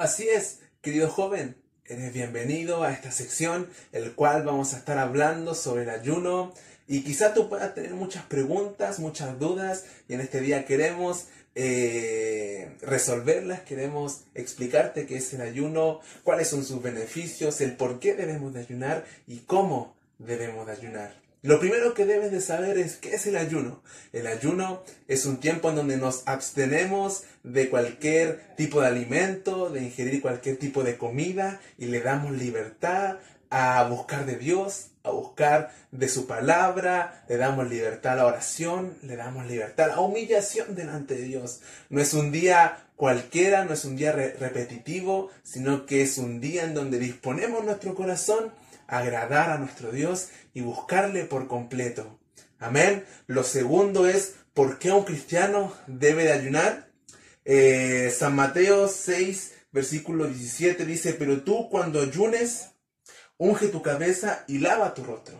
Así es, querido joven, eres bienvenido a esta sección, el cual vamos a estar hablando sobre el ayuno. Y quizá tú puedas tener muchas preguntas, muchas dudas, y en este día queremos eh, resolverlas, queremos explicarte qué es el ayuno, cuáles son sus beneficios, el por qué debemos de ayunar y cómo debemos de ayunar. Lo primero que debes de saber es qué es el ayuno. El ayuno es un tiempo en donde nos abstenemos de cualquier tipo de alimento, de ingerir cualquier tipo de comida y le damos libertad a buscar de Dios, a buscar de su palabra, le damos libertad a la oración, le damos libertad a la humillación delante de Dios. No es un día cualquiera, no es un día repetitivo, sino que es un día en donde disponemos nuestro corazón agradar a nuestro Dios y buscarle por completo. Amén. Lo segundo es, ¿por qué un cristiano debe de ayunar? Eh, San Mateo 6, versículo 17 dice, pero tú cuando ayunes, unge tu cabeza y lava tu rostro.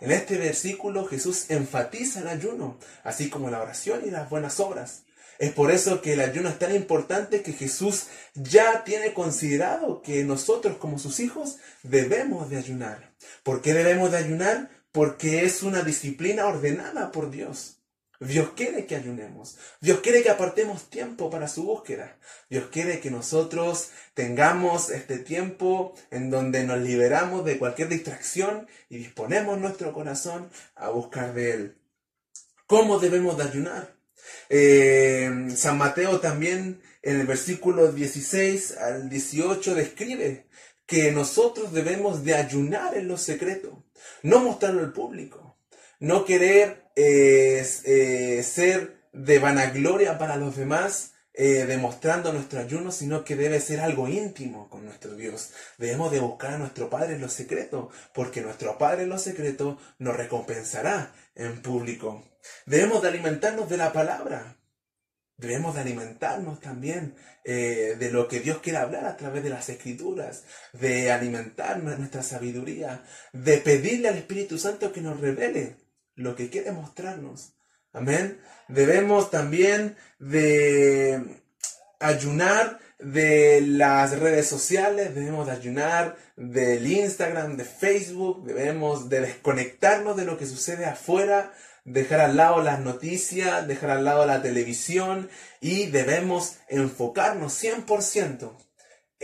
En este versículo Jesús enfatiza el ayuno, así como la oración y las buenas obras. Es por eso que el ayuno es tan importante que Jesús ya tiene considerado que nosotros como sus hijos debemos de ayunar. ¿Por qué debemos de ayunar? Porque es una disciplina ordenada por Dios. Dios quiere que ayunemos. Dios quiere que apartemos tiempo para su búsqueda. Dios quiere que nosotros tengamos este tiempo en donde nos liberamos de cualquier distracción y disponemos nuestro corazón a buscar de Él. ¿Cómo debemos de ayunar? Eh, San Mateo también en el versículo 16 al 18 describe que nosotros debemos de ayunar en lo secreto, no mostrarlo al público, no querer eh, eh, ser de vanagloria para los demás, demostrando nuestro ayuno, sino que debe ser algo íntimo con nuestro Dios. Debemos de buscar a nuestro Padre en lo secreto, porque nuestro Padre en lo secreto nos recompensará en público. Debemos de alimentarnos de la palabra. Debemos de alimentarnos también eh, de lo que Dios quiere hablar a través de las escrituras, de alimentar nuestra sabiduría, de pedirle al Espíritu Santo que nos revele lo que quiere mostrarnos. Amén. Debemos también de ayunar de las redes sociales, debemos de ayunar del Instagram, de Facebook, debemos de desconectarnos de lo que sucede afuera, dejar al lado las noticias, dejar al lado la televisión y debemos enfocarnos 100%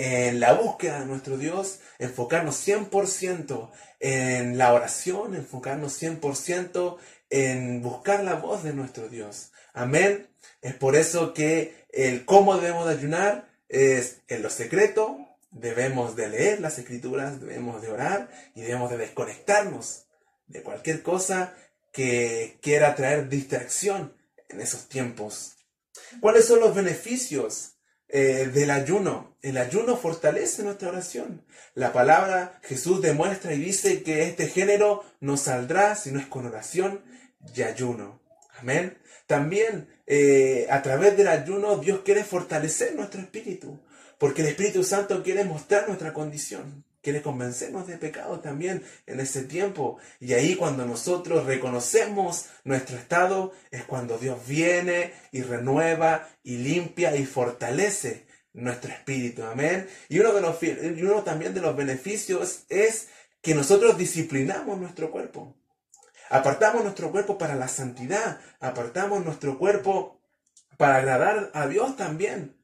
en la búsqueda de nuestro Dios, enfocarnos 100% en la oración, enfocarnos 100% en buscar la voz de nuestro Dios. Amén. Es por eso que el cómo debemos de ayunar es en lo secreto, debemos de leer las escrituras, debemos de orar y debemos de desconectarnos de cualquier cosa que quiera traer distracción en esos tiempos. ¿Cuáles son los beneficios eh, del ayuno? El ayuno fortalece nuestra oración. La palabra Jesús demuestra y dice que este género no saldrá si no es con oración y ayuno. Amén. También eh, a través del ayuno Dios quiere fortalecer nuestro espíritu, porque el Espíritu Santo quiere mostrar nuestra condición, quiere convencernos de pecado también en ese tiempo. Y ahí cuando nosotros reconocemos nuestro estado es cuando Dios viene y renueva y limpia y fortalece nuestro espíritu. Amén. Y uno, de los, y uno también de los beneficios es que nosotros disciplinamos nuestro cuerpo. Apartamos nuestro cuerpo para la santidad, apartamos nuestro cuerpo para agradar a Dios también,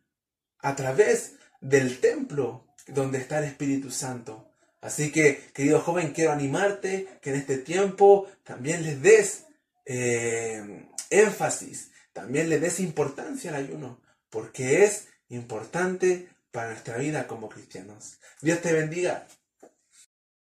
a través del templo donde está el Espíritu Santo. Así que, querido joven, quiero animarte que en este tiempo también les des eh, énfasis, también le des importancia al ayuno, porque es importante para nuestra vida como cristianos. Dios te bendiga.